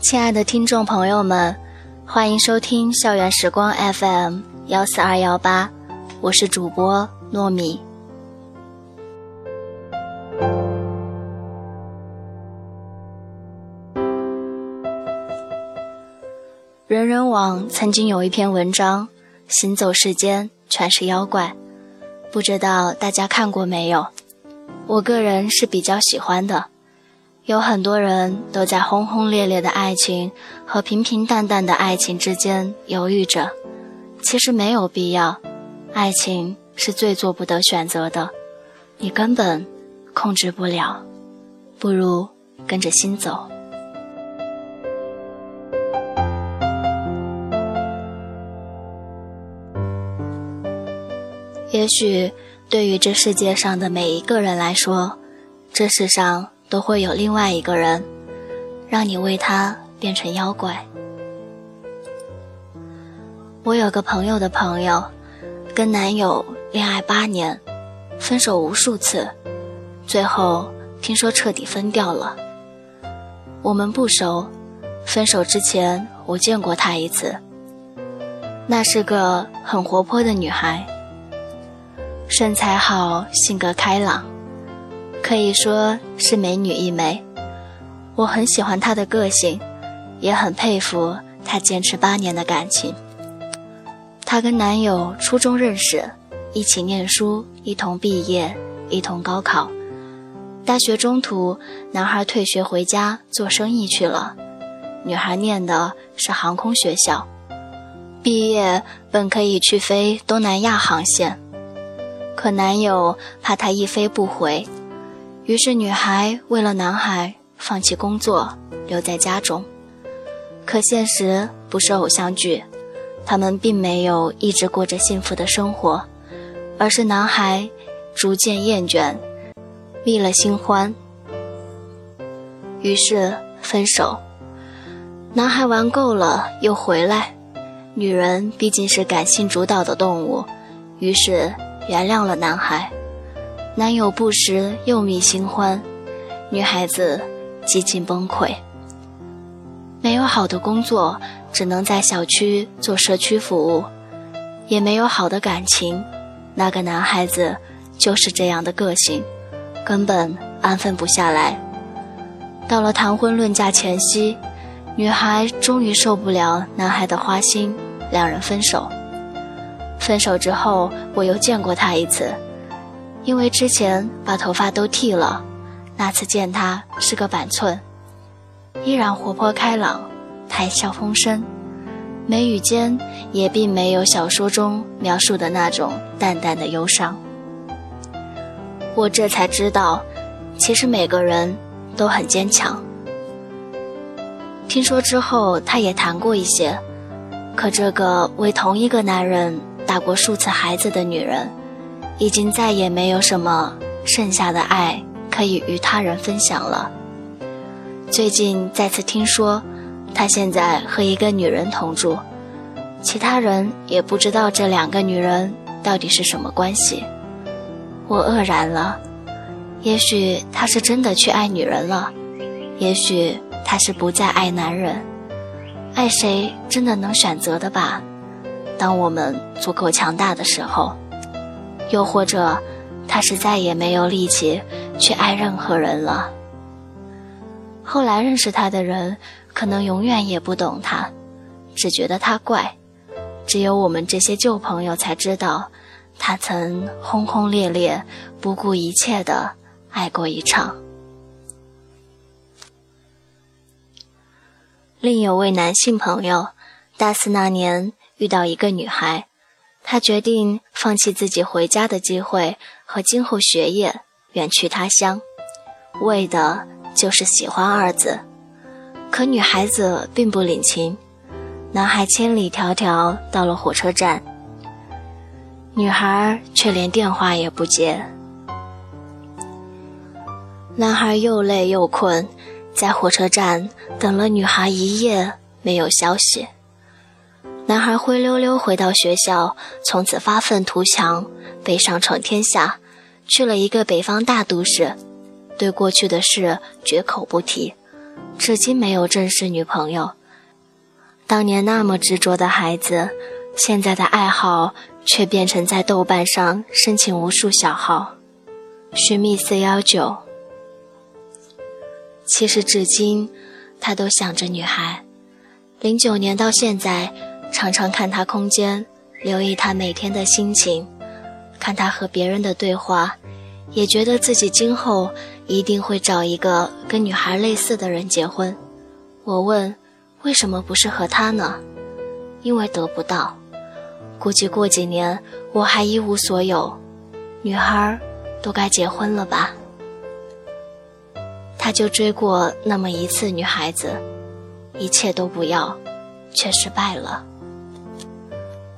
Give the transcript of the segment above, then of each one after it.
亲爱的听众朋友们，欢迎收听校园时光 FM 幺四二幺八，我是主播糯米。人人网曾经有一篇文章，行走世间全是妖怪，不知道大家看过没有？我个人是比较喜欢的。有很多人都在轰轰烈烈的爱情和平平淡淡的爱情之间犹豫着，其实没有必要。爱情是最做不得选择的，你根本控制不了，不如跟着心走。也许对于这世界上的每一个人来说，这世上。都会有另外一个人，让你为他变成妖怪。我有个朋友的朋友，跟男友恋爱八年，分手无数次，最后听说彻底分掉了。我们不熟，分手之前我见过她一次。那是个很活泼的女孩，身材好，性格开朗。可以说是美女一枚，我很喜欢她的个性，也很佩服她坚持八年的感情。她跟男友初中认识，一起念书，一同毕业，一同高考。大学中途，男孩退学回家做生意去了，女孩念的是航空学校，毕业本可以去飞东南亚航线，可男友怕她一飞不回。于是，女孩为了男孩放弃工作，留在家中。可现实不是偶像剧，他们并没有一直过着幸福的生活，而是男孩逐渐厌倦，觅了新欢，于是分手。男孩玩够了又回来，女人毕竟是感性主导的动物，于是原谅了男孩。男友不时又觅新欢，女孩子几近崩溃。没有好的工作，只能在小区做社区服务，也没有好的感情。那个男孩子就是这样的个性，根本安分不下来。到了谈婚论嫁前夕，女孩终于受不了男孩的花心，两人分手。分手之后，我又见过他一次。因为之前把头发都剃了，那次见他是个板寸，依然活泼开朗，谈笑风生，眉宇间也并没有小说中描述的那种淡淡的忧伤。我这才知道，其实每个人都很坚强。听说之后，他也谈过一些，可这个为同一个男人打过数次孩子的女人。已经再也没有什么剩下的爱可以与他人分享了。最近再次听说，他现在和一个女人同住，其他人也不知道这两个女人到底是什么关系。我愕然了，也许他是真的去爱女人了，也许他是不再爱男人。爱谁真的能选择的吧？当我们足够强大的时候。又或者，他是再也没有力气去爱任何人了。后来认识他的人，可能永远也不懂他，只觉得他怪。只有我们这些旧朋友才知道，他曾轰轰烈烈、不顾一切的爱过一场。另有位男性朋友，大四那年遇到一个女孩。他决定放弃自己回家的机会和今后学业，远去他乡，为的就是喜欢二字。可女孩子并不领情，男孩千里迢迢到了火车站，女孩却连电话也不接。男孩又累又困，在火车站等了女孩一夜，没有消息。男孩灰溜溜回到学校，从此发愤图强，北上闯天下，去了一个北方大都市，对过去的事绝口不提，至今没有正式女朋友。当年那么执着的孩子，现在的爱好却变成在豆瓣上申请无数小号，寻觅四幺九。其实至今，他都想着女孩。零九年到现在，常常看他空间，留意他每天的心情，看他和别人的对话，也觉得自己今后一定会找一个跟女孩类似的人结婚。我问。为什么不是和他呢？因为得不到。估计过几年我还一无所有，女孩都该结婚了吧？他就追过那么一次女孩子，一切都不要，却失败了。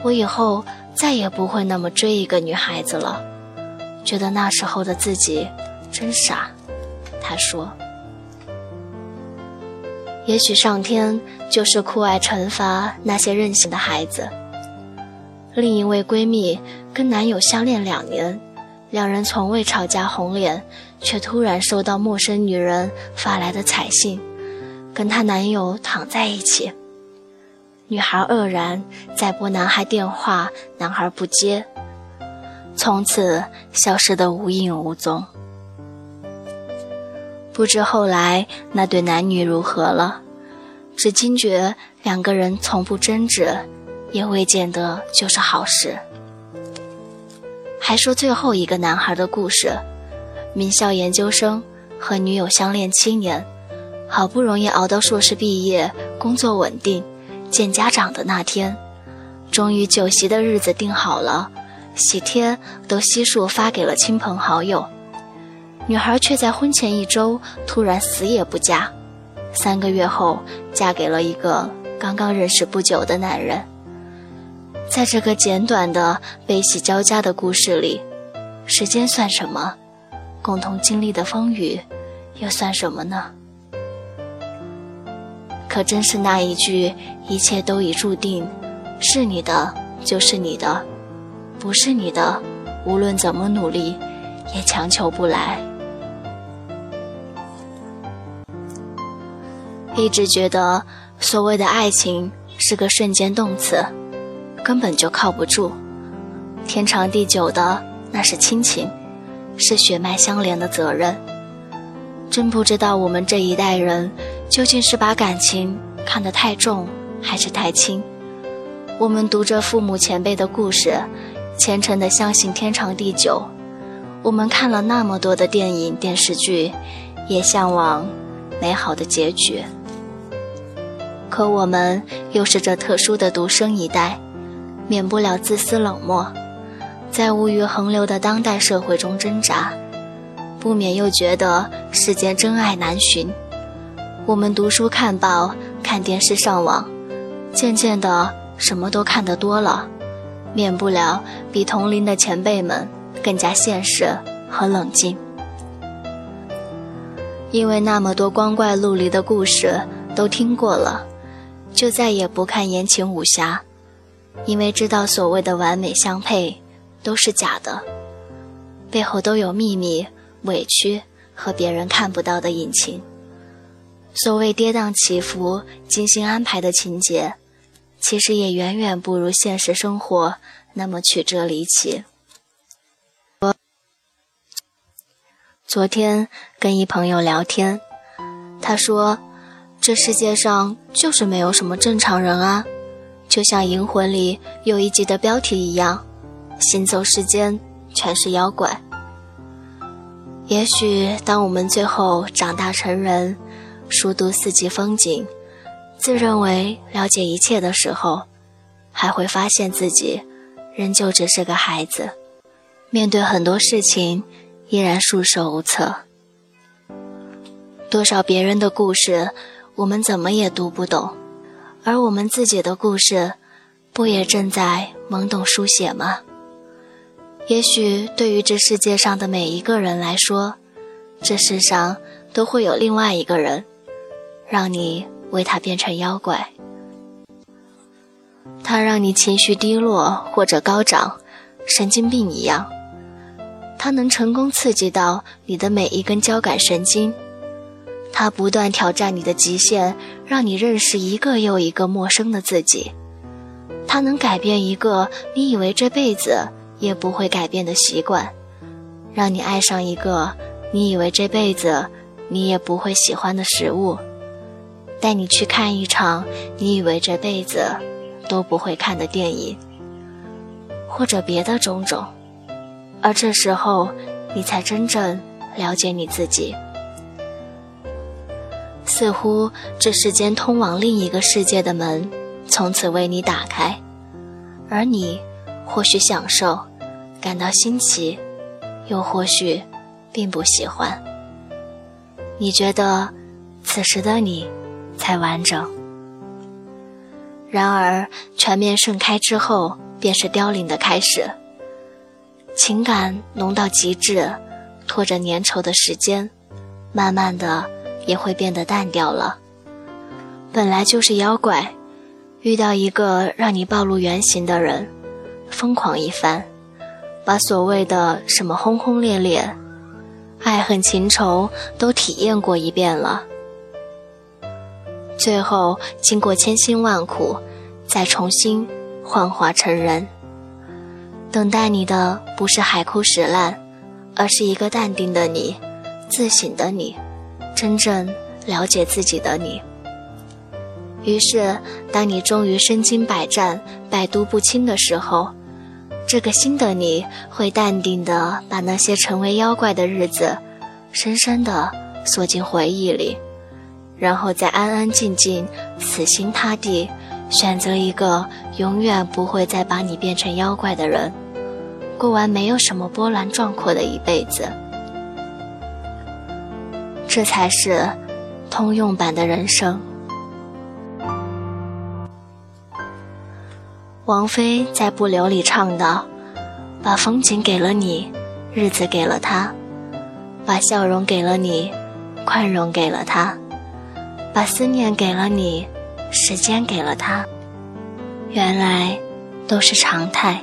我以后再也不会那么追一个女孩子了，觉得那时候的自己真傻。他说。也许上天就是酷爱惩罚那些任性的孩子。另一位闺蜜跟男友相恋两年，两人从未吵架红脸，却突然收到陌生女人发来的彩信，跟她男友躺在一起。女孩愕然，再拨男孩电话，男孩不接，从此消失得无影无踪。不知后来那对男女如何了，只惊觉两个人从不争执，也未见得就是好事。还说最后一个男孩的故事：名校研究生，和女友相恋七年，好不容易熬到硕士毕业，工作稳定，见家长的那天，终于酒席的日子定好了，喜帖都悉数发给了亲朋好友。女孩却在婚前一周突然死也不嫁，三个月后嫁给了一个刚刚认识不久的男人。在这个简短的悲喜交加的故事里，时间算什么？共同经历的风雨又算什么呢？可真是那一句“一切都已注定，是你的就是你的，不是你的，无论怎么努力，也强求不来。”一直觉得所谓的爱情是个瞬间动词，根本就靠不住。天长地久的那是亲情，是血脉相连的责任。真不知道我们这一代人究竟是把感情看得太重，还是太轻。我们读着父母前辈的故事，虔诚地相信天长地久。我们看了那么多的电影电视剧，也向往美好的结局。可我们又是这特殊的独生一代，免不了自私冷漠，在物欲横流的当代社会中挣扎，不免又觉得世间真爱难寻。我们读书看报、看电视上网，渐渐的什么都看得多了，免不了比同龄的前辈们更加现实和冷静。因为那么多光怪陆离的故事都听过了。就再也不看言情武侠，因为知道所谓的完美相配都是假的，背后都有秘密、委屈和别人看不到的隐情。所谓跌宕起伏、精心安排的情节，其实也远远不如现实生活那么曲折离奇。我昨天跟一朋友聊天，他说。这世界上就是没有什么正常人啊，就像《银魂》里有一集的标题一样，行走世间全是妖怪。也许当我们最后长大成人，熟读四季风景，自认为了解一切的时候，还会发现自己仍旧只是个孩子，面对很多事情依然束手无策。多少别人的故事。我们怎么也读不懂，而我们自己的故事，不也正在懵懂书写吗？也许对于这世界上的每一个人来说，这世上都会有另外一个人，让你为他变成妖怪。他让你情绪低落或者高涨，神经病一样。他能成功刺激到你的每一根交感神经。他不断挑战你的极限，让你认识一个又一个陌生的自己。他能改变一个你以为这辈子也不会改变的习惯，让你爱上一个你以为这辈子你也不会喜欢的食物，带你去看一场你以为这辈子都不会看的电影，或者别的种种。而这时候，你才真正了解你自己。似乎这世间通往另一个世界的门从此为你打开，而你或许享受，感到新奇，又或许并不喜欢。你觉得此时的你才完整，然而全面盛开之后，便是凋零的开始。情感浓到极致，拖着粘稠的时间，慢慢的也会变得淡掉了。本来就是妖怪，遇到一个让你暴露原形的人，疯狂一番，把所谓的什么轰轰烈烈、爱恨情仇都体验过一遍了，最后经过千辛万苦，再重新幻化成人。等待你的不是海枯石烂，而是一个淡定的你，自省的你，真正了解自己的你。于是，当你终于身经百战、百毒不侵的时候，这个新的你会淡定的把那些成为妖怪的日子，深深的锁进回忆里，然后再安安静静、死心塌地。选择一个永远不会再把你变成妖怪的人，过完没有什么波澜壮阔的一辈子，这才是通用版的人生。王菲在《不留》里唱道：“把风景给了你，日子给了他；把笑容给了你，宽容给了他；把思念给了你。”时间给了他，原来都是常态。